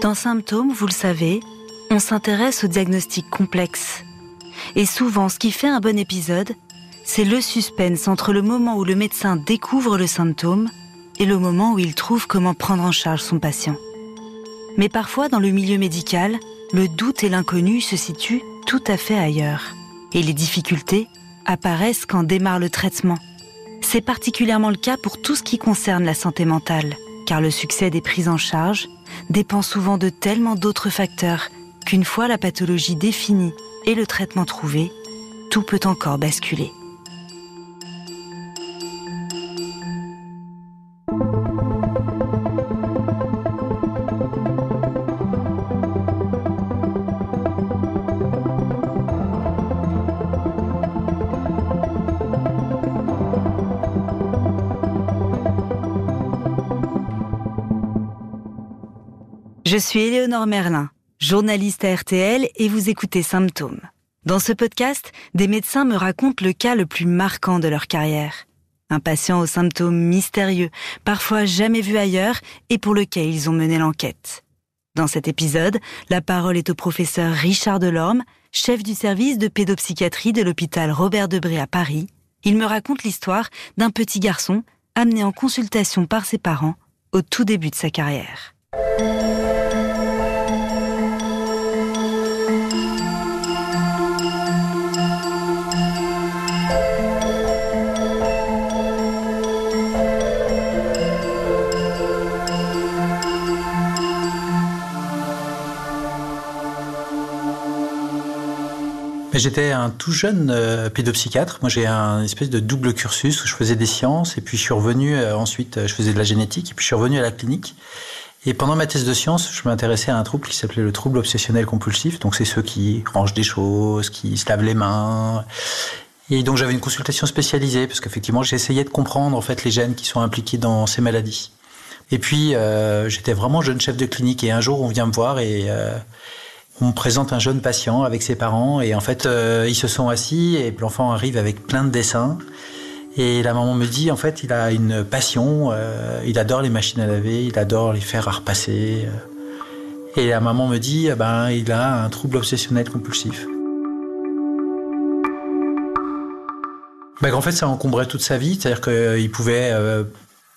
Dans Symptômes, vous le savez, on s'intéresse aux diagnostics complexes. Et souvent, ce qui fait un bon épisode, c'est le suspense entre le moment où le médecin découvre le symptôme et le moment où il trouve comment prendre en charge son patient. Mais parfois, dans le milieu médical, le doute et l'inconnu se situent tout à fait ailleurs. Et les difficultés apparaissent quand démarre le traitement. C'est particulièrement le cas pour tout ce qui concerne la santé mentale, car le succès des prises en charge dépend souvent de tellement d'autres facteurs qu'une fois la pathologie définie et le traitement trouvé, tout peut encore basculer. Je suis Éléonore Merlin, journaliste à RTL et vous écoutez Symptômes. Dans ce podcast, des médecins me racontent le cas le plus marquant de leur carrière. Un patient aux symptômes mystérieux, parfois jamais vu ailleurs et pour lequel ils ont mené l'enquête. Dans cet épisode, la parole est au professeur Richard Delorme, chef du service de pédopsychiatrie de l'hôpital Robert Debré à Paris. Il me raconte l'histoire d'un petit garçon amené en consultation par ses parents au tout début de sa carrière. J'étais un tout jeune euh, pédopsychiatre. Moi, j'ai un espèce de double cursus où je faisais des sciences et puis je suis revenu euh, ensuite, je faisais de la génétique et puis je suis revenu à la clinique. Et pendant ma thèse de sciences, je m'intéressais à un trouble qui s'appelait le trouble obsessionnel compulsif. Donc, c'est ceux qui rangent des choses, qui se lavent les mains. Et donc, j'avais une consultation spécialisée parce qu'effectivement, j'essayais de comprendre en fait les gènes qui sont impliqués dans ces maladies. Et puis, euh, j'étais vraiment jeune chef de clinique et un jour, on vient me voir et euh, on présente un jeune patient avec ses parents et en fait, euh, ils se sont assis et l'enfant arrive avec plein de dessins. Et la maman me dit, en fait, il a une passion, euh, il adore les machines à laver, il adore les faire à repasser. euh. Et la maman me dit, eh ben, il a un trouble obsessionnel compulsif. Ben, en fait, ça encombrait toute sa vie, c'est-à-dire qu'il pouvait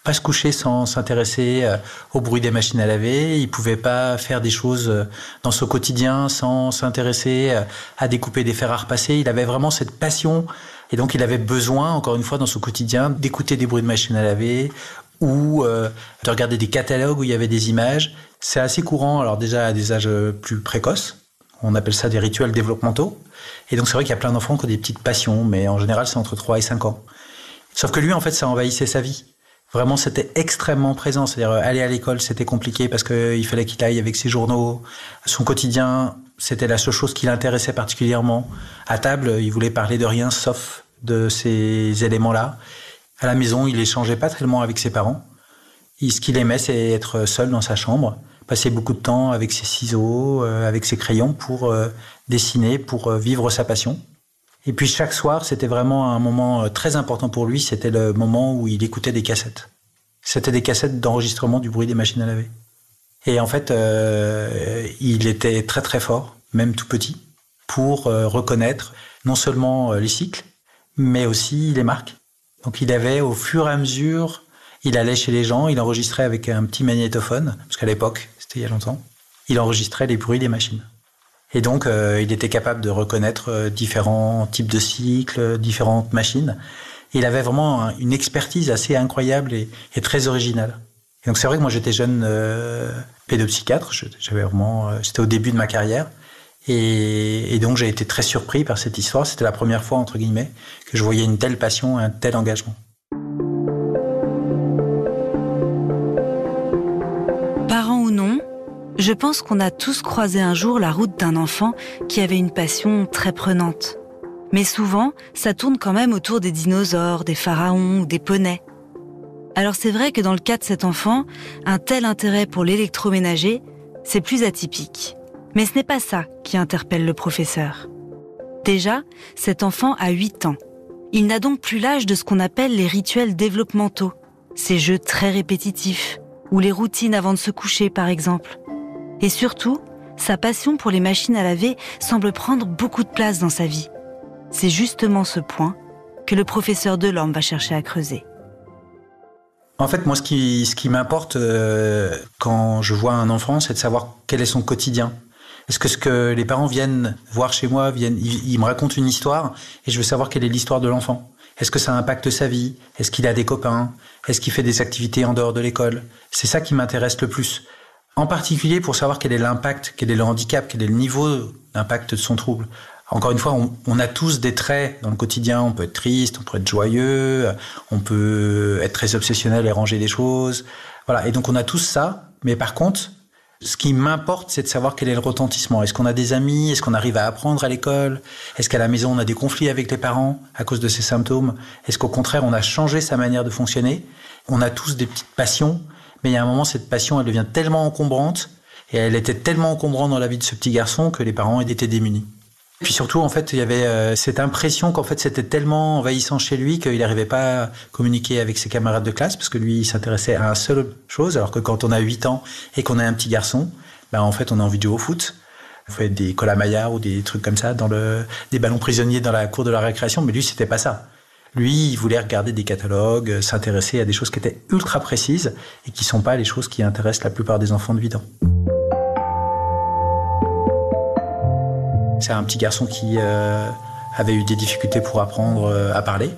pas se coucher sans s'intéresser euh, au bruit des machines à laver, il pouvait pas faire des choses euh, dans son quotidien sans s'intéresser euh, à découper des fers à repasser. Il avait vraiment cette passion et donc il avait besoin, encore une fois, dans son quotidien, d'écouter des bruits de machines à laver ou de regarder des catalogues où il y avait des images. C'est assez courant, alors déjà à des âges plus précoces. On appelle ça des rituels développementaux. Et donc c'est vrai qu'il y a plein d'enfants qui ont des petites passions, mais en général c'est entre 3 et 5 ans. Sauf que lui, en fait, ça envahissait sa vie. Vraiment, c'était extrêmement présent. C'est-à-dire, euh, aller à l'école, c'était compliqué parce qu'il fallait qu'il aille avec ses journaux. Son quotidien, c'était la seule chose qui l'intéressait particulièrement. À table, il voulait parler de rien sauf de ces éléments-là. À la maison, il échangeait pas tellement avec ses parents. Ce qu'il aimait, c'est être seul dans sa chambre, passer beaucoup de temps avec ses ciseaux, euh, avec ses crayons pour euh, dessiner, pour euh, vivre sa passion. Et puis chaque soir, c'était vraiment un moment euh, très important pour lui. C'était le moment où il écoutait des cassettes. C'était des cassettes d'enregistrement du bruit des machines à laver. Et en fait, euh, il était très très fort, même tout petit, pour euh, reconnaître non seulement euh, les cycles, mais aussi les marques. Donc il avait au fur et à mesure, il allait chez les gens, il enregistrait avec un petit magnétophone, parce qu'à l'époque, c'était il y a longtemps, il enregistrait les bruits des machines. Et donc, euh, il était capable de reconnaître euh, différents types de cycles, différentes machines. Il avait vraiment un- une expertise assez incroyable et, et très originale. Et donc, c'est vrai que moi, j'étais jeune euh, pédopsychiatre. J'avais vraiment, euh, c'était au début de ma carrière. Et, et donc, j'ai été très surpris par cette histoire. C'était la première fois, entre guillemets, que je voyais une telle passion, un tel engagement. Parents ou non, je pense qu'on a tous croisé un jour la route d'un enfant qui avait une passion très prenante. Mais souvent, ça tourne quand même autour des dinosaures, des pharaons ou des poneys. Alors c'est vrai que dans le cas de cet enfant, un tel intérêt pour l'électroménager, c'est plus atypique. Mais ce n'est pas ça qui interpelle le professeur. Déjà, cet enfant a 8 ans. Il n'a donc plus l'âge de ce qu'on appelle les rituels développementaux, ces jeux très répétitifs, ou les routines avant de se coucher par exemple. Et surtout, sa passion pour les machines à laver semble prendre beaucoup de place dans sa vie. C'est justement ce point que le professeur Delorme va chercher à creuser. En fait, moi, ce qui, m'importe euh, quand je vois un enfant, c'est de savoir quel est son quotidien. Est-ce que ce que les parents viennent voir chez moi, viennent, ils, me racontent une histoire et je veux savoir quelle est l'histoire de l'enfant. Est-ce que ça impacte sa vie? Est-ce qu'il a des copains? Est-ce qu'il fait des activités en dehors de l'école? C'est ça qui m'intéresse le plus. En particulier pour savoir quel est l'impact, quel est le handicap, quel est le niveau d'impact de son trouble. Encore une fois, on, a tous des traits dans le quotidien. On peut être triste, on peut être joyeux, on peut être très obsessionnel et ranger des choses. Voilà. Et donc on a tous ça. Mais par contre, ce qui m'importe, c'est de savoir quel est le retentissement. Est-ce qu'on a des amis? Est-ce qu'on arrive à apprendre à l'école? Est-ce qu'à la maison, on a des conflits avec les parents à cause de ces symptômes? Est-ce qu'au contraire, on a changé sa manière de fonctionner? On a tous des petites passions, mais il y a un moment, cette passion, elle devient tellement encombrante, et elle était tellement encombrante dans la vie de ce petit garçon que les parents étaient démunis. Puis surtout, en fait, il y avait euh, cette impression qu'en fait, c'était tellement envahissant chez lui qu'il n'arrivait pas à communiquer avec ses camarades de classe parce que lui, il s'intéressait à une seule chose, alors que quand on a 8 ans et qu'on a un petit garçon, ben, en fait, on a envie de jouer au foot. On fait des colamaillards ou des trucs comme ça, dans le, des ballons prisonniers dans la cour de la récréation, mais lui, c'était pas ça. Lui, il voulait regarder des catalogues, s'intéresser à des choses qui étaient ultra précises et qui sont pas les choses qui intéressent la plupart des enfants de 8 ans. C'est un petit garçon qui euh, avait eu des difficultés pour apprendre euh, à parler,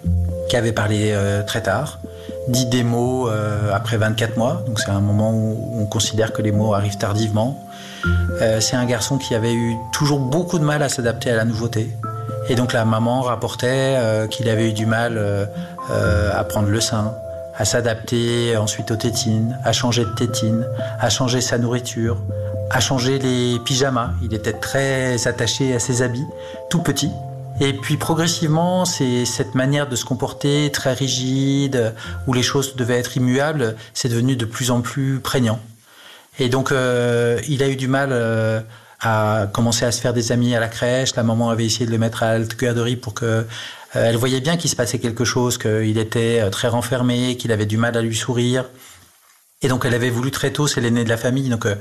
qui avait parlé euh, très tard, dit des mots après 24 mois, donc c'est un moment où on considère que les mots arrivent tardivement. c'est un garçon qui avait eu toujours beaucoup de mal à s'adapter à la nouveauté. Et donc la maman rapportait qu'il avait eu du mal à prendre le sein, à s'adapter ensuite aux tétines, à changer de tétine, à changer sa nourriture, a changé les pyjamas. Il était très attaché à ses habits, tout petit. Et puis progressivement, c'est cette manière de se comporter très rigide, où les choses devaient être immuables, c'est devenu de plus en plus prégnant. Et donc, euh, il a eu du mal euh, à commencer à se faire des amis à la crèche. La maman avait essayé de le mettre à la garderie pour que euh, elle voyait bien qu'il se passait quelque chose, qu'il était très renfermé, qu'il avait du mal à lui sourire. Et donc elle avait voulu très tôt, c'est l'aîné de la famille, donc euh,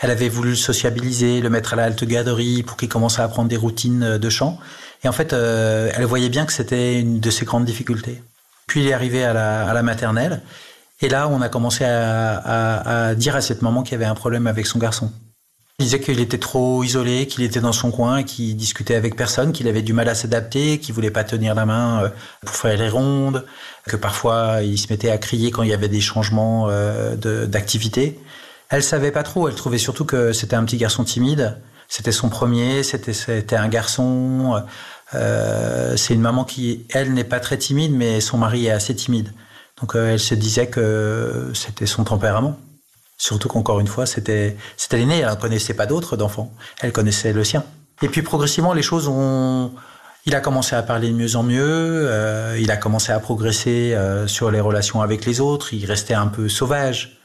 elle avait voulu le sociabiliser, le mettre à la garderie pour qu'il commence à apprendre des routines euh, de chant. Et en fait, euh, elle voyait bien que c'était une de ses grandes difficultés. Puis il est arrivé à la, à la maternelle, et là on a commencé à, à, à dire à cette maman qu'il y avait un problème avec son garçon. Il disait qu'il était trop isolé, qu'il était dans son coin, qu'il discutait avec personne, qu'il avait du mal à s'adapter, qu'il voulait pas tenir la main euh, pour faire les rondes, que parfois il se mettait à crier quand il y avait des changements euh, d'activité. Elle savait pas trop, elle trouvait surtout que c'était un petit garçon timide. C'était son premier, c'était un garçon. Euh, c'est une maman qui, elle, n'est pas très timide, mais son mari est assez timide. Donc elle se disait que c'était son tempérament. Surtout qu'encore une fois, c'était c'était l'aîné, elle ne connaissait pas d'autres d'enfants, elle connaissait le sien. Et puis progressivement, les choses ont... Il a commencé à parler de mieux en mieux, euh, il a commencé à progresser euh, sur les relations avec les autres, il restait un peu sauvage.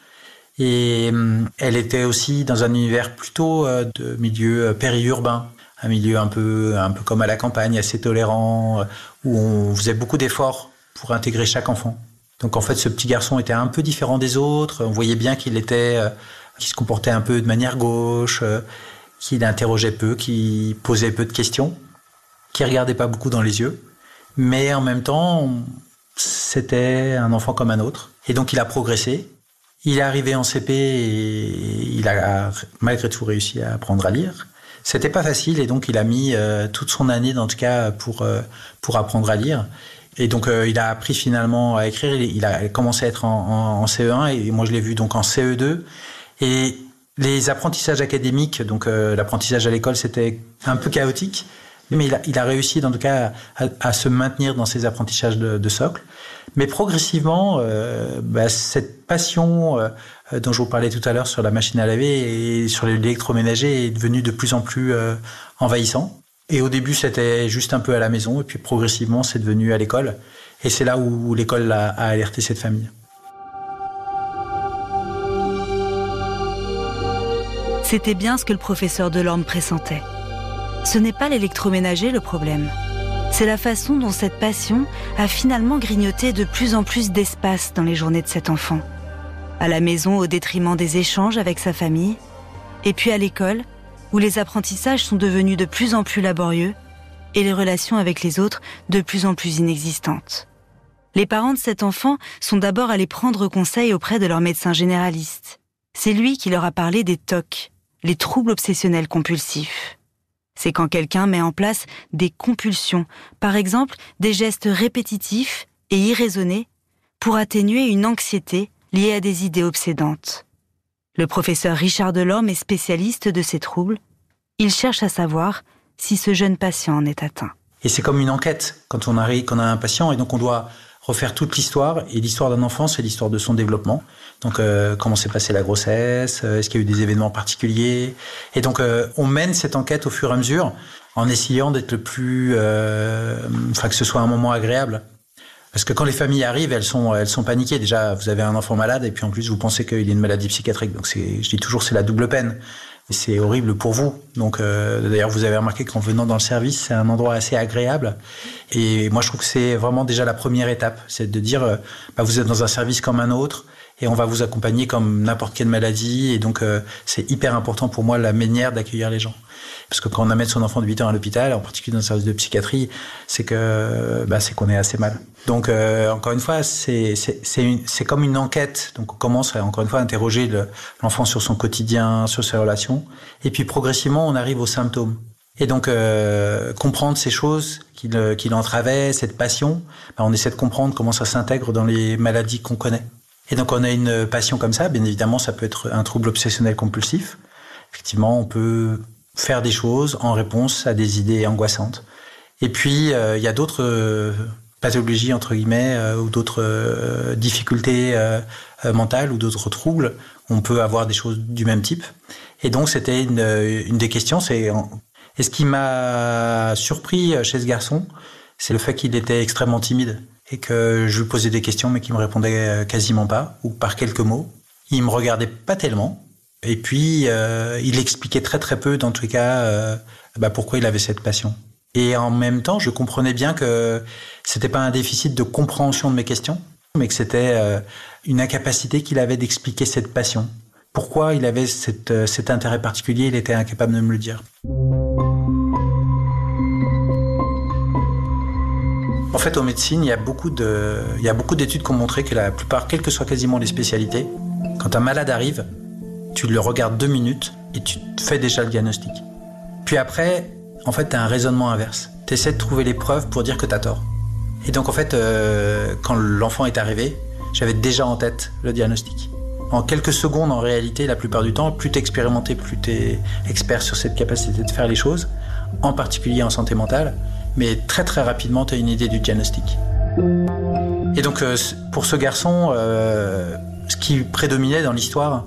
Et euh, elle était aussi dans un univers plutôt euh, de milieu périurbain, un milieu un peu, un peu comme à la campagne, assez tolérant, où on faisait beaucoup d'efforts pour intégrer chaque enfant. Donc en fait, ce petit garçon était un peu différent des autres. On voyait bien qu'il était, euh, qu'il se comportait un peu de manière gauche, euh, qu'il interrogeait peu, qu'il posait peu de questions, qu'il regardait pas beaucoup dans les yeux. Mais en même temps, c'était un enfant comme un autre. Et donc il a progressé. Il est arrivé en CP et il a malgré tout réussi à apprendre à lire. C'était pas facile et donc il a mis euh, toute son année, en tout cas, pour pour apprendre à lire. Et donc euh, il a appris finalement à écrire. Il a commencé à être en, en, CE1 et moi je l'ai vu donc en CE2. Et les apprentissages académiques, donc euh, l'apprentissage à l'école, c'était un peu chaotique, mais il a, il a réussi en tout cas à, à, se maintenir dans ses apprentissages de, de socle. Mais progressivement, euh, bah, cette passion euh, dont je vous parlais tout à l'heure sur la machine à laver et sur l'électroménager est devenue de plus en plus envahissant. Et au début, c'était juste un peu à la maison, et puis progressivement, c'est devenu à l'école. Et c'est là où l'école a, alerté cette famille. C'était bien ce que le professeur Delorme pressentait. Ce n'est pas l'électroménager le problème. C'est la façon dont cette passion a finalement grignoté de plus en plus d'espace dans les journées de cet enfant. à la maison au détriment des échanges avec sa famille, et puis à l'école, où les apprentissages sont devenus de plus en plus laborieux et les relations avec les autres de plus en plus inexistantes. Les parents de cet enfant sont d'abord allés prendre conseil auprès de leur médecin généraliste. C'est lui qui leur a parlé des TOC, les troubles obsessionnels compulsifs. C'est quand quelqu'un met en place des compulsions, par exemple des gestes répétitifs et irraisonnés, pour atténuer une anxiété liée à des idées obsédantes. Le professeur Richard Delorme est spécialiste de ces troubles. Il cherche à savoir si ce jeune patient en est atteint. Et c'est comme une enquête quand on arrive, quand on a un patient, et donc on doit refaire toute l'histoire. Et l'histoire d'un enfant, c'est l'histoire de son développement. Donc, euh, comment s'est passée la grossesse euh, Est-ce qu'il y a eu des événements particuliers? Et donc, euh, on mène cette enquête au fur et à mesure en essayant d'être le plus, enfin que ce soit un moment agréable. Parce que quand les familles arrivent, elles sont, elles sont paniquées. Déjà, vous avez un enfant malade et puis en plus, vous pensez qu'il a une maladie psychiatrique. Donc, je dis toujours, c'est la double peine. C'est horrible pour vous. Donc, euh, d'ailleurs, vous avez remarqué qu'en venant dans le service, c'est un endroit assez agréable. Et moi, je trouve que c'est vraiment déjà la première étape. C'est de dire, euh, bah, vous êtes dans un service comme un autre et on va vous accompagner comme n'importe quelle maladie. Et donc, euh, c'est hyper important pour moi la manière d'accueillir les gens. Parce que quand on amène son enfant de 8 ans à l'hôpital, en particulier dans un service de psychiatrie, c'est que bah, c'est qu'on est assez mal. Donc euh, encore une fois, c'est c'est comme une enquête. Donc on commence encore une fois à interroger l'enfant sur son quotidien, sur ses relations, et puis progressivement on arrive aux symptômes. Et donc euh, comprendre ces choses qu'il qu'il entravait, cette passion, bah, on essaie de comprendre comment ça s'intègre dans les maladies qu'on connaît. Et donc on a une passion comme ça, bien évidemment ça peut être un trouble obsessionnel compulsif. Effectivement, on peut faire des choses en réponse à des idées angoissantes. Et puis, euh, il y a d'autres euh, pathologies, entre guillemets, euh, ou d'autres difficultés mentales ou d'autres troubles. On peut avoir des choses du même type. Et donc, c'était une, des questions. Et ce qui m'a surpris chez ce garçon, c'est le fait qu'il était extrêmement timide et que je lui posais des questions mais qu'il me répondait quasiment pas ou par quelques mots. Il me regardait pas tellement et puis, euh, il expliquait très très peu, dans tous les cas, euh, bah, pourquoi il avait cette passion. Et en même temps, je comprenais bien que c'était pas un déficit de compréhension de mes questions, mais que c'était euh, une incapacité qu'il avait d'expliquer cette passion. Pourquoi il avait cet intérêt particulier, il était incapable de me le dire. En fait, en médecine, il y a beaucoup d'études qui ont montré que la plupart, quelles que soient quasiment les spécialités, quand un malade arrive, tu le regardes deux minutes et tu fais déjà le diagnostic. Puis après, en fait, tu as un raisonnement inverse. Tu essaies de trouver les preuves pour dire que tu as tort. Et donc, en fait, euh, quand l'enfant est arrivé, j'avais déjà en tête le diagnostic. En quelques secondes, en réalité, la plupart du temps, plus tu expérimenté, plus tu es expert sur cette capacité de faire les choses, en particulier en santé mentale, mais très très rapidement, tu as une idée du diagnostic. Et donc, euh, pour ce garçon, euh, ce qui prédominait dans l'histoire,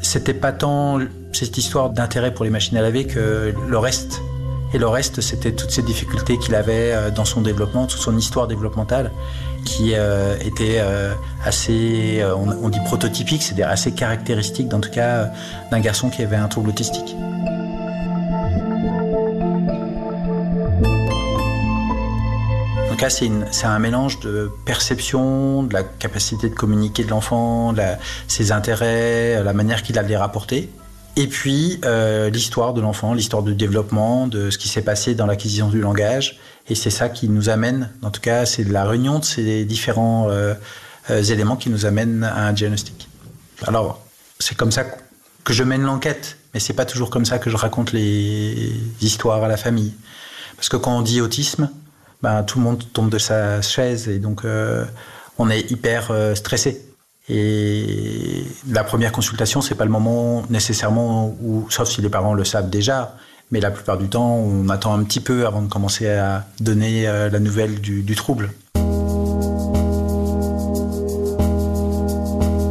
c'était pas tant cette histoire d'intérêt pour les machines à laver que le reste. Et le reste, c'était toutes ces difficultés qu'il avait euh, dans son développement, toute son histoire développementale, qui était assez, on, dit prototypique, c'est-à-dire assez caractéristique, en tout cas, d'un garçon qui avait un trouble autistique. Donc là, c'est un mélange de perception, de la capacité de communiquer de l'enfant, ses intérêts, la manière qu'il a de les rapporter. Et puis euh, l'histoire de l'enfant, l'histoire du développement, de ce qui s'est passé dans l'acquisition du langage. Et c'est ça qui nous amène, en tout cas, c'est la réunion de ces différents euh, euh, éléments qui nous amènent à un diagnostic. Alors, c'est comme ça que je mène l'enquête, mais c'est pas toujours comme ça que je raconte les histoires à la famille. Parce que quand on dit autisme, ben, tout le monde tombe de sa chaise et donc euh, on est hyper euh, stressé. Et la première consultation, c'est pas le moment nécessairement où, sauf si les parents le savent déjà, mais la plupart du temps, on attend un petit peu avant de commencer à donner euh, la nouvelle du, du trouble.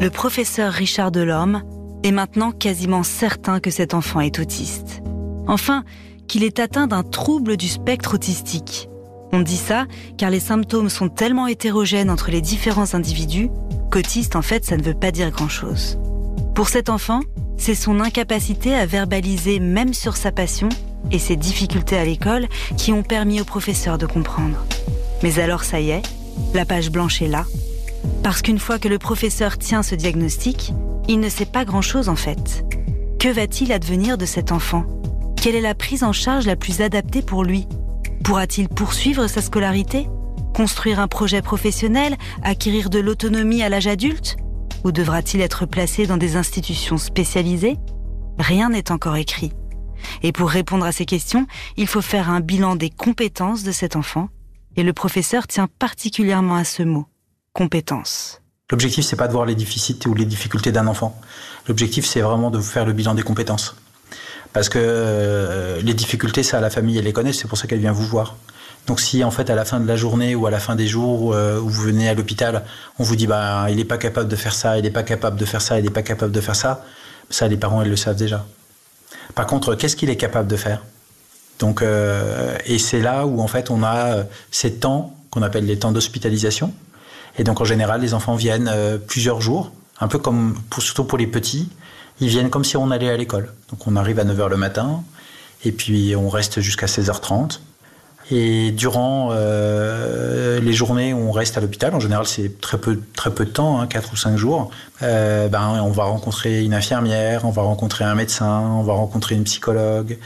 Le professeur Richard Delorme est maintenant quasiment certain que cet enfant est autiste. Enfin, qu'il est atteint d'un trouble du spectre autistique. On dit ça car les symptômes sont tellement hétérogènes entre les différents individus qu'autiste, en fait, ça ne veut pas dire grand-chose. Pour cet enfant, c'est son incapacité à verbaliser même sur sa passion et ses difficultés à l'école qui ont permis au professeur de comprendre. Mais alors ça y est, la page blanche est là. Parce qu'une fois que le professeur tient ce diagnostic, il ne sait pas grand-chose en fait. Que va-t-il advenir de cet enfant? Quelle est la prise en charge la plus adaptée pour lui? Pourra-t-il poursuivre sa scolarité? Construire un projet professionnel? Acquérir de l'autonomie à l'âge adulte? Ou devra-t-il être placé dans des institutions spécialisées? Rien n'est encore écrit. Et pour répondre à ces questions, il faut faire un bilan des compétences de cet enfant. Et le professeur tient particulièrement à ce mot, compétences. L'objectif, c'est pas de voir les déficits ou les difficultés d'un enfant. L'objectif, c'est vraiment de faire le bilan des compétences. Parce que euh, les difficultés, ça, la famille, elle les connaît, c'est pour ça qu'elle vient vous voir. Donc si en fait à la fin de la journée ou à la fin des jours euh, où vous venez à l'hôpital, on vous dit bah il n'est pas capable de faire ça, il n'est pas capable de faire ça, il n'est pas capable de faire ça, ça les parents ils le savent déjà. Par contre, qu'est-ce qu'il est capable de faire? Donc euh, et c'est là où en fait on a ces temps qu'on appelle les temps d'hospitalisation. Et donc en général les enfants viennent plusieurs jours, un peu comme surtout pour les petits, ils viennent comme si on allait à l'école. Donc on arrive à 9h le matin et puis on reste jusqu'à 16h30. Et durant euh, les journées où on reste à l'hôpital, en général c'est très peu, très peu de temps, hein, 4 ou 5 jours, euh, ben, on va rencontrer une infirmière, on va rencontrer un médecin, on va rencontrer une psychologue,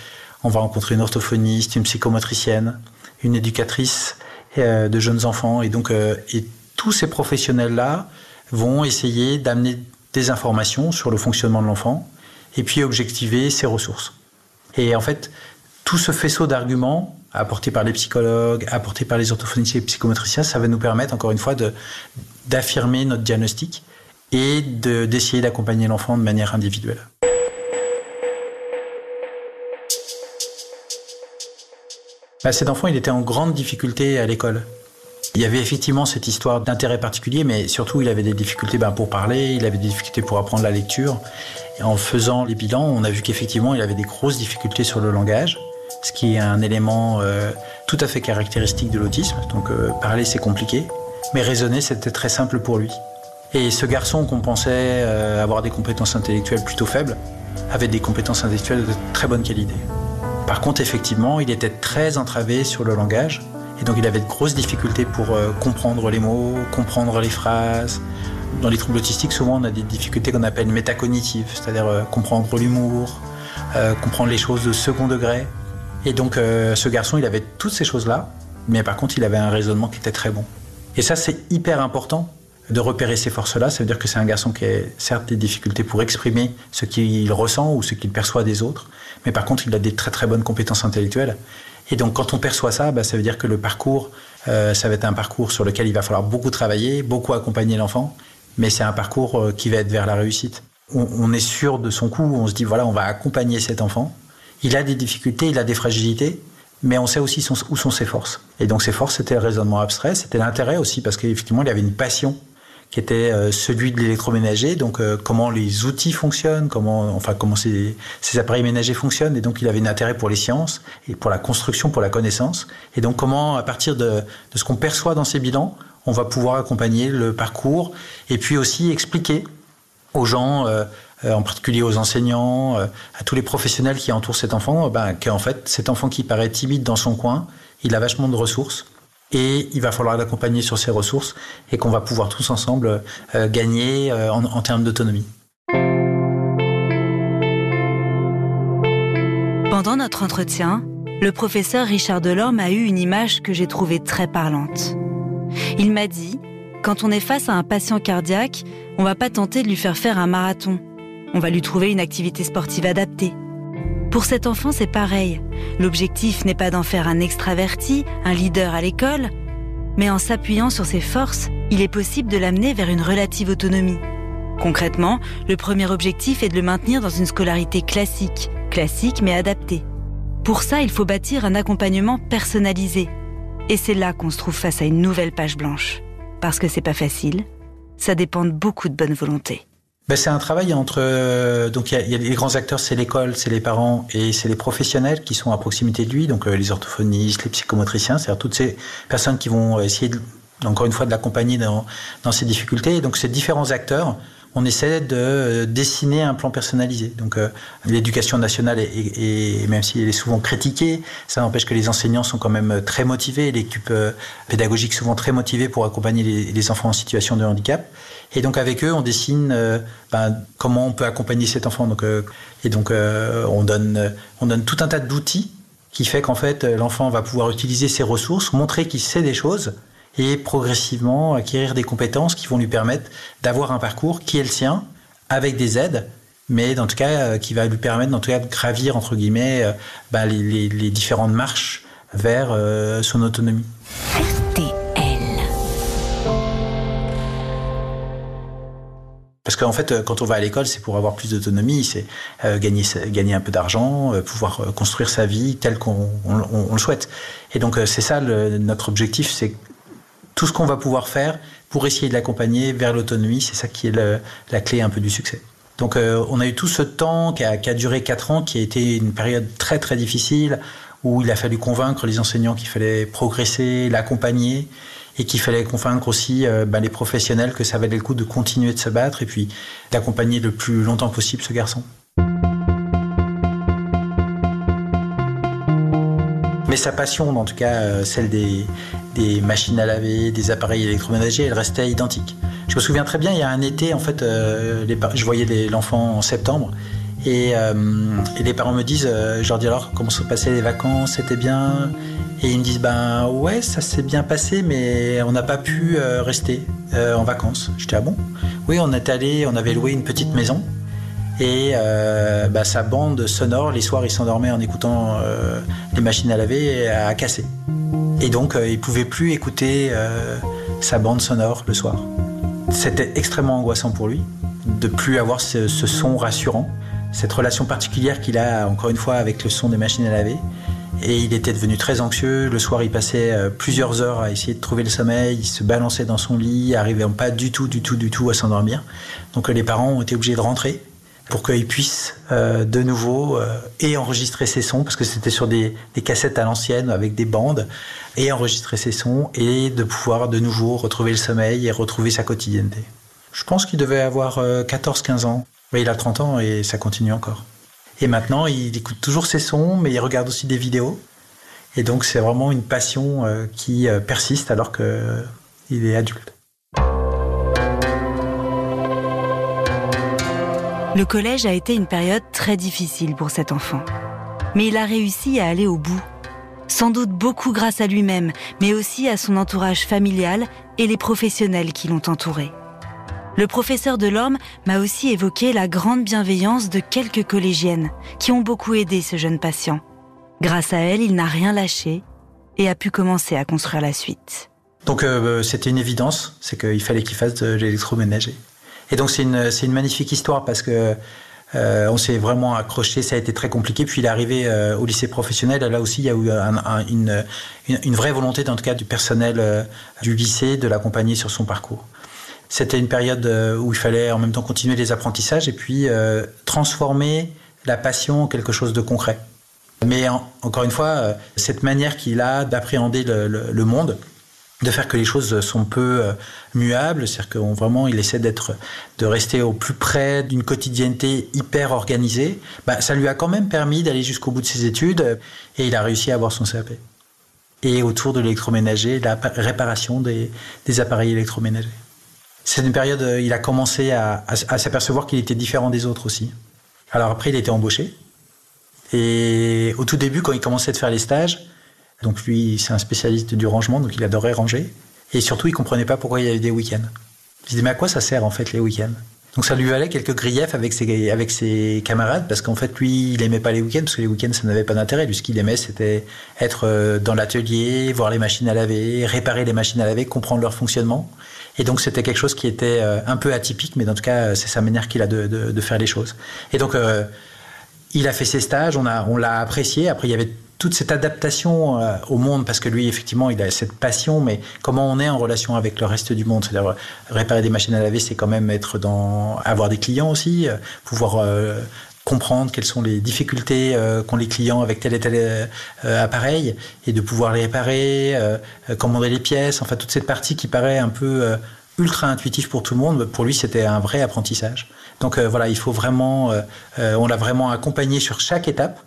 on va rencontrer une orthophoniste, une psychomotricienne, une éducatrice euh, de jeunes enfants. Et donc et tous ces professionnels-là vont essayer d'amener des informations sur le fonctionnement de l'enfant et puis objectiver ses ressources. Et en fait, tout ce faisceau d'arguments apportés par les psychologues, apportés par les orthophonistes et les psychomotriciens, ça va nous permettre, encore une fois, d'affirmer notre diagnostic et d'essayer d'accompagner l'enfant de manière individuelle. Bah, cet enfant, était en grande difficulté à l'école. Il y avait effectivement cette histoire d'intérêt particulier, mais surtout il avait des difficultés ben, pour parler, il avait des difficultés pour apprendre la lecture. Et en faisant les bilans, on a vu qu'effectivement il avait des grosses difficultés sur le langage, ce qui est un élément euh, tout à fait caractéristique de l'autisme. Donc euh, parler c'est compliqué, mais raisonner c'était très simple pour lui. Et ce garçon qu'on pensait euh, avoir des compétences intellectuelles plutôt faibles, avait des compétences intellectuelles de très bonne qualité. Par contre, effectivement, il était très entravé sur le langage. Et donc il avait de grosses difficultés pour euh, comprendre les mots, comprendre les phrases. Dans les troubles autistiques, souvent on a des difficultés qu'on appelle métacognitives, c'est-à-dire euh, comprendre l'humour, euh, comprendre les choses de second degré. Et donc ce garçon, il avait toutes ces choses-là, mais par contre il avait un raisonnement qui était très bon. Et ça c'est hyper important de repérer ces forces-là. Ça veut dire que c'est un garçon qui a certes des difficultés pour exprimer ce qu'il ressent ou ce qu'il perçoit des autres, mais par contre il a des très très bonnes compétences intellectuelles. Et donc quand on perçoit ça, bah, ça veut dire que le parcours, euh, ça va être un parcours sur lequel il va falloir beaucoup travailler, beaucoup accompagner l'enfant, mais c'est un parcours euh, qui va être vers la réussite. On, est sûr de son coup, on se dit voilà, on va accompagner cet enfant. Il a des difficultés, il a des fragilités, mais on sait aussi où sont ses forces. Et donc ses forces, c'était le raisonnement abstrait, c'était l'intérêt aussi, parce qu'effectivement, il avait une passion qui était euh, celui de l'électroménager, donc euh, comment les outils fonctionnent, comment, enfin comment ces, ces, appareils ménagers fonctionnent, et donc il avait un intérêt pour les sciences et pour la construction, pour la connaissance, et donc comment à partir de, de ce qu'on perçoit dans ces bilans, on va pouvoir accompagner le parcours et puis aussi expliquer aux gens, euh, en particulier aux enseignants, à tous les professionnels qui entourent cet enfant, ben, qu'en fait cet enfant qui paraît timide dans son coin, il a vachement de ressources et il va falloir l'accompagner sur ses ressources et qu'on va pouvoir tous ensemble euh, gagner euh, en, termes d'autonomie. Pendant notre entretien, le professeur Richard Delorme a eu une image que j'ai trouvée très parlante. Il m'a dit, quand on est face à un patient cardiaque, on va pas tenter de lui faire faire un marathon. On va lui trouver une activité sportive adaptée. Pour cet enfant, c'est pareil. L'objectif n'est pas d'en faire un extraverti, un leader à l'école, mais en s'appuyant sur ses forces, il est possible de l'amener vers une relative autonomie. Concrètement, le premier objectif est de le maintenir dans une scolarité classique, classique mais adaptée. Pour ça, il faut bâtir un accompagnement personnalisé. Et c'est là qu'on se trouve face à une nouvelle page blanche. Parce que c'est pas facile, ça dépend de beaucoup de bonne volonté ben, c'est un travail entre euh, donc il y, a les grands acteurs, c'est l'école, c'est les parents et c'est les professionnels qui sont à proximité de lui, donc euh, les orthophonistes, les psychomotriciens, c'est-à-dire toutes ces personnes qui vont essayer encore une fois de l'accompagner dans, dans ses difficultés. Et donc ces différents acteurs on essaie de dessiner un plan personnalisé. Donc l'éducation nationale, est, même si elle est souvent critiquée, ça n'empêche que les enseignants sont quand même très motivés, l'équipe pédagogique souvent très motivée pour accompagner les, enfants en situation de handicap. Et donc avec eux, on dessine ben, comment on peut accompagner cet enfant. Et donc on, donne, on donne tout un tas d'outils qui fait qu'en fait l'enfant va pouvoir utiliser ses ressources, montrer qu'il sait des choses et progressivement acquérir des compétences qui vont lui permettre d'avoir un parcours qui est le sien, avec des aides, mais dans tout cas euh, qui va lui permettre tout cas de gravir entre guillemets euh, bah, les, différentes marches vers euh, son autonomie. Parce qu'en fait, quand on va à l'école, c'est pour avoir plus d'autonomie, c'est gagner, gagner un peu d'argent, pouvoir construire sa vie telle qu'on le souhaite. Et donc, c'est ça notre objectif, c'est tout ce qu'on va pouvoir faire pour essayer de l'accompagner vers l'autonomie. C'est ça qui est la clé un peu du succès. Donc euh, on a eu tout ce temps qui a, duré quatre ans, qui a été une période très très difficile, où il a fallu convaincre les enseignants qu'il fallait progresser, l'accompagner, et qu'il fallait convaincre aussi euh, ben, les professionnels que ça valait le coup de continuer de se battre, et puis d'accompagner le plus longtemps possible ce garçon. Mais sa passion, en tout cas euh, celle des, machines à laver, des appareils électroménagers, elle restait identique. Je me souviens très bien, il y a un été, en fait, euh, je voyais l'enfant en septembre, euh, et, les parents me disent, euh, je leur dis alors comment se passaient les vacances, c'était bien, et ils me disent, ben ouais, ça s'est bien passé, mais on n'a pas pu rester en vacances. J'étais ah bon? Oui, on est allé, on avait loué une petite maison, et bah, sa bande sonore, les soirs, il s'endormait en écoutant les machines à laver, à casser. Et donc, euh, il pouvait plus écouter euh, sa bande sonore le soir. C'était extrêmement angoissant pour lui de plus avoir ce, son rassurant, cette relation particulière qu'il a encore une fois avec le son des machines à laver. Et il était devenu très anxieux. Le soir, il passait euh, plusieurs heures à essayer de trouver le sommeil. Il se balançait dans son lit, arrivant pas du tout, du tout, du tout à s'endormir. Donc les parents ont été obligés de rentrer pour qu'il puisse euh, de nouveau euh, et enregistrer ses sons, parce que c'était sur des, cassettes à l'ancienne avec des bandes, et enregistrer ses sons et de pouvoir de nouveau retrouver le sommeil et retrouver sa quotidienneté. Je pense qu'il devait avoir 14-15 euh, ans, mais il a 30 ans et ça continue encore. Et maintenant, il écoute toujours ses sons, mais il regarde aussi des vidéos. Et donc, c'est vraiment une passion qui persiste alors qu'il est adulte. Le collège a été une période très difficile pour cet enfant. Mais il a réussi à aller au bout. Sans doute beaucoup grâce à lui-même, mais aussi à son entourage familial et les professionnels qui l'ont entouré. Le professeur Delorme m'a aussi évoqué la grande bienveillance de quelques collégiennes qui ont beaucoup aidé ce jeune patient. Grâce à elle, il n'a rien lâché et a pu commencer à construire la suite. Donc euh, c'était une évidence, c'est qu'il fallait qu'il fasse de l'électroménager. Et donc c'est une, une magnifique histoire parce que euh, on s'est vraiment accroché, ça a été très compliqué. Puis il est arrivé euh, au lycée professionnel. Là aussi, il y a eu une, une, vraie volonté, en tout cas, du personnel euh, du lycée de l'accompagner sur son parcours. C'était une période où il fallait en même temps continuer les apprentissages et puis transformer la passion en quelque chose de concret. Mais encore une fois, cette manière qu'il a d'appréhender le monde, de faire que les choses sont peu euh, muables, c'est-à-dire qu'on vraiment il essaie d'être, de rester au plus près d'une quotidienneté hyper organisée. Bah, ça lui a quand même permis d'aller jusqu'au bout de ses études et il a réussi à avoir son CAP. Et autour de l'électroménager, la réparation des, des appareils électroménagers. C'est une période, euh, il a commencé à, à s'apercevoir qu'il était différent des autres aussi. Alors après, il était embauché. Et au tout début, quand il commençait de faire les stages, donc lui, c'est un spécialiste du rangement, donc il adorait ranger. Et surtout, il comprenait pas pourquoi il y avait des week-ends. Je disais, mais à quoi ça sert en fait les week-ends? Donc ça lui valait quelques griefs avec ses, avec ses camarades parce qu'en fait lui il aimait pas les week-ends parce que les week-ends ça n'avait pas d'intérêt. Lui ce qu'il aimait c'était être euh, dans l'atelier, voir les machines à laver, réparer les machines à laver, comprendre leur fonctionnement. Et donc c'était quelque chose qui était euh, un peu atypique mais dans tout cas c'est sa manière qu'il a de, de, faire les choses. Et donc euh, il a fait ses stages, on a on l'a apprécié. Après il y avait toute cette adaptation euh, au monde, parce que lui, effectivement, il a cette passion, mais comment on est en relation avec le reste du monde? C'est-à-dire, réparer des machines à laver, c'est quand même être dans, avoir des clients aussi, euh, pouvoir euh, comprendre quelles sont les difficultés qu'ont les clients avec tel et tel appareil, et de pouvoir les réparer, commander les pièces, enfin, toute cette partie qui paraît un peu ultra intuitif pour tout le monde. Pour lui, c'était un vrai apprentissage. Donc euh, voilà, il faut vraiment, euh, euh, on l'a vraiment accompagné sur chaque étape.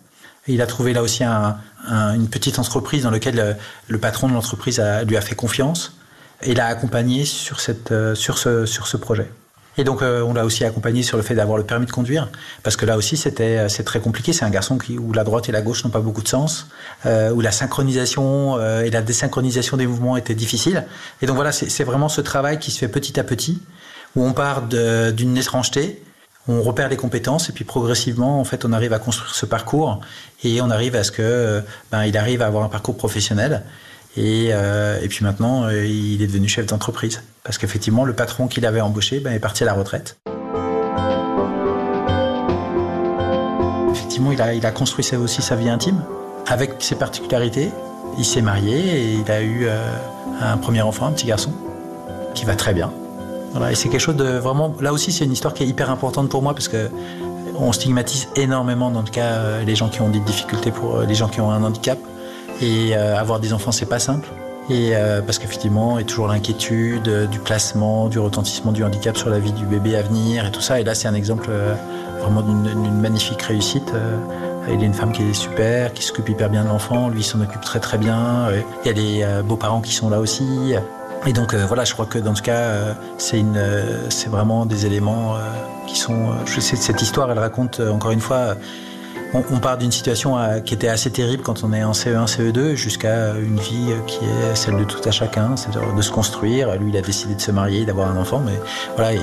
Il a trouvé là aussi un, un, une petite entreprise dans laquelle le, le patron de l'entreprise lui a fait confiance et l'a accompagné sur, cette, sur, ce, sur ce projet. Et donc euh, on l'a aussi accompagné sur le fait d'avoir le permis de conduire, parce que là aussi c'était euh, c'est très compliqué. C'est un garçon qui, où la droite et la gauche n'ont pas beaucoup de sens, euh, où la synchronisation euh, et la désynchronisation des mouvements étaient difficiles. Et donc voilà, c'est vraiment ce travail qui se fait petit à petit, où on part d'une étrangeté, on repère les compétences et puis progressivement en fait on arrive à construire ce parcours et on arrive à ce que ben, il arrive à avoir un parcours professionnel et, euh, puis maintenant, euh, il est devenu chef d'entreprise. Parce qu'effectivement, le patron qu'il avait embauché ben, est parti à la retraite. Effectivement, il a, il construit aussi sa vie intime, avec ses particularités. Il s'est marié et il a eu euh, un premier enfant, un petit garçon, qui va très bien. Et c'est quelque chose de vraiment. Là aussi, c'est une histoire qui est hyper importante pour moi parce que on stigmatise énormément, dans le cas, les gens qui ont des difficultés pour les gens qui ont un handicap. Et euh, avoir des enfants, c'est pas simple. Et euh, parce qu'effectivement, il y a toujours l'inquiétude euh, du placement, du retentissement du handicap sur la vie du bébé à venir et tout ça. Et là, c'est un exemple euh, vraiment d'une magnifique réussite. Euh, il y a une femme qui est super, qui s'occupe hyper bien de l'enfant. Lui, s'en occupe très très bien. Il y a des euh, beaux-parents qui sont là aussi. Et donc voilà, je crois que dans ce cas, c'est une, c'est vraiment des éléments qui sont. Je sais, cette histoire, elle raconte encore une fois on, part d'une situation à, qui était assez terrible quand on est en CE1, CE2, jusqu'à une vie qui est celle de tout à chacun, c'est-à-dire de se construire. Lui, il a décidé de se marier, d'avoir un enfant, mais voilà, et,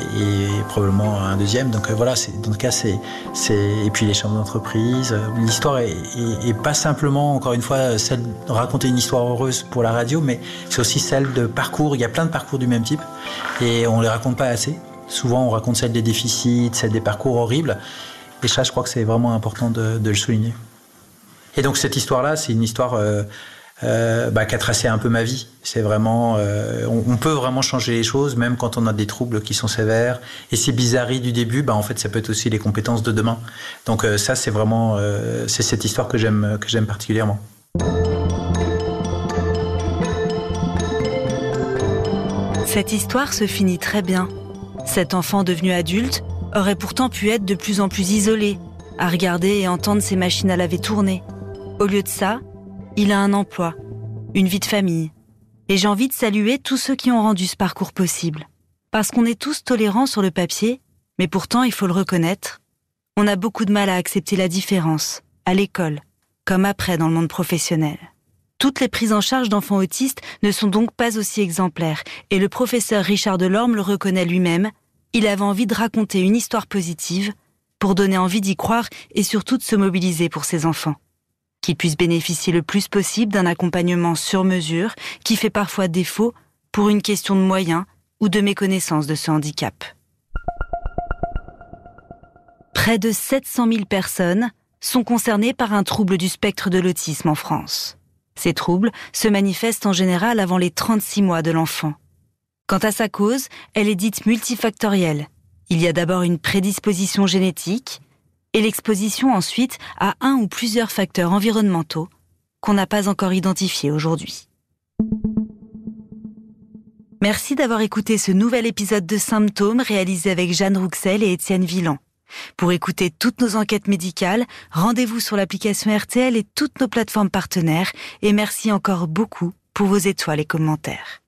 probablement un deuxième. Donc euh, voilà, c'est, dans le cas, c'est, et puis les chambres d'entreprise. L'histoire est, pas simplement, encore une fois, celle de raconter une histoire heureuse pour la radio, mais c'est aussi celle de parcours. Il y a plein de parcours du même type, et on les raconte pas assez. Souvent, on raconte celle des déficits, celle des parcours horribles. Et ça, je crois que c'est vraiment important de, le souligner. Et donc cette histoire-là, c'est une histoire euh, euh, bah, qui a tracé un peu ma vie. C'est vraiment, euh, on, peut vraiment changer les choses, même quand on a des troubles qui sont sévères. Et ces bizarreries du début, bah, en fait, ça peut être aussi les compétences de demain. Donc ça, c'est vraiment, c'est cette histoire que j'aime, que j'aime particulièrement. Cette histoire se finit très bien. Cet enfant devenu adulte aurait pourtant pu être de plus en plus isolé, à regarder et entendre ses machines à laver tourner. Au lieu de ça, il a un emploi, une vie de famille. Et j'ai envie de saluer tous ceux qui ont rendu ce parcours possible. Parce qu'on est tous tolérants sur le papier, mais pourtant, il faut le reconnaître, on a beaucoup de mal à accepter la différence, à l'école, comme après dans le monde professionnel. Toutes les prises en charge d'enfants autistes ne sont donc pas aussi exemplaires, et le professeur Richard Delorme le reconnaît lui-même, il avait envie de raconter une histoire positive pour donner envie d'y croire et surtout de se mobiliser pour ses enfants. Qu'ils puissent bénéficier le plus possible d'un accompagnement sur mesure qui fait parfois défaut pour une question de moyens ou de méconnaissance de ce handicap. Près de 700 000 personnes sont concernées par un trouble du spectre de l'autisme en France. Ces troubles se manifestent en général avant les 36 mois de l'enfant. Quant à sa cause, elle est dite multifactorielle. Il y a d'abord une prédisposition génétique et l'exposition ensuite à un ou plusieurs facteurs environnementaux qu'on n'a pas encore identifiés aujourd'hui. Merci d'avoir écouté ce nouvel épisode de Symptômes réalisé avec Jeanne Rouxel et Étienne Villan. Pour écouter toutes nos enquêtes médicales, rendez-vous sur l'application RTL et toutes nos plateformes partenaires et merci encore beaucoup pour vos étoiles et commentaires.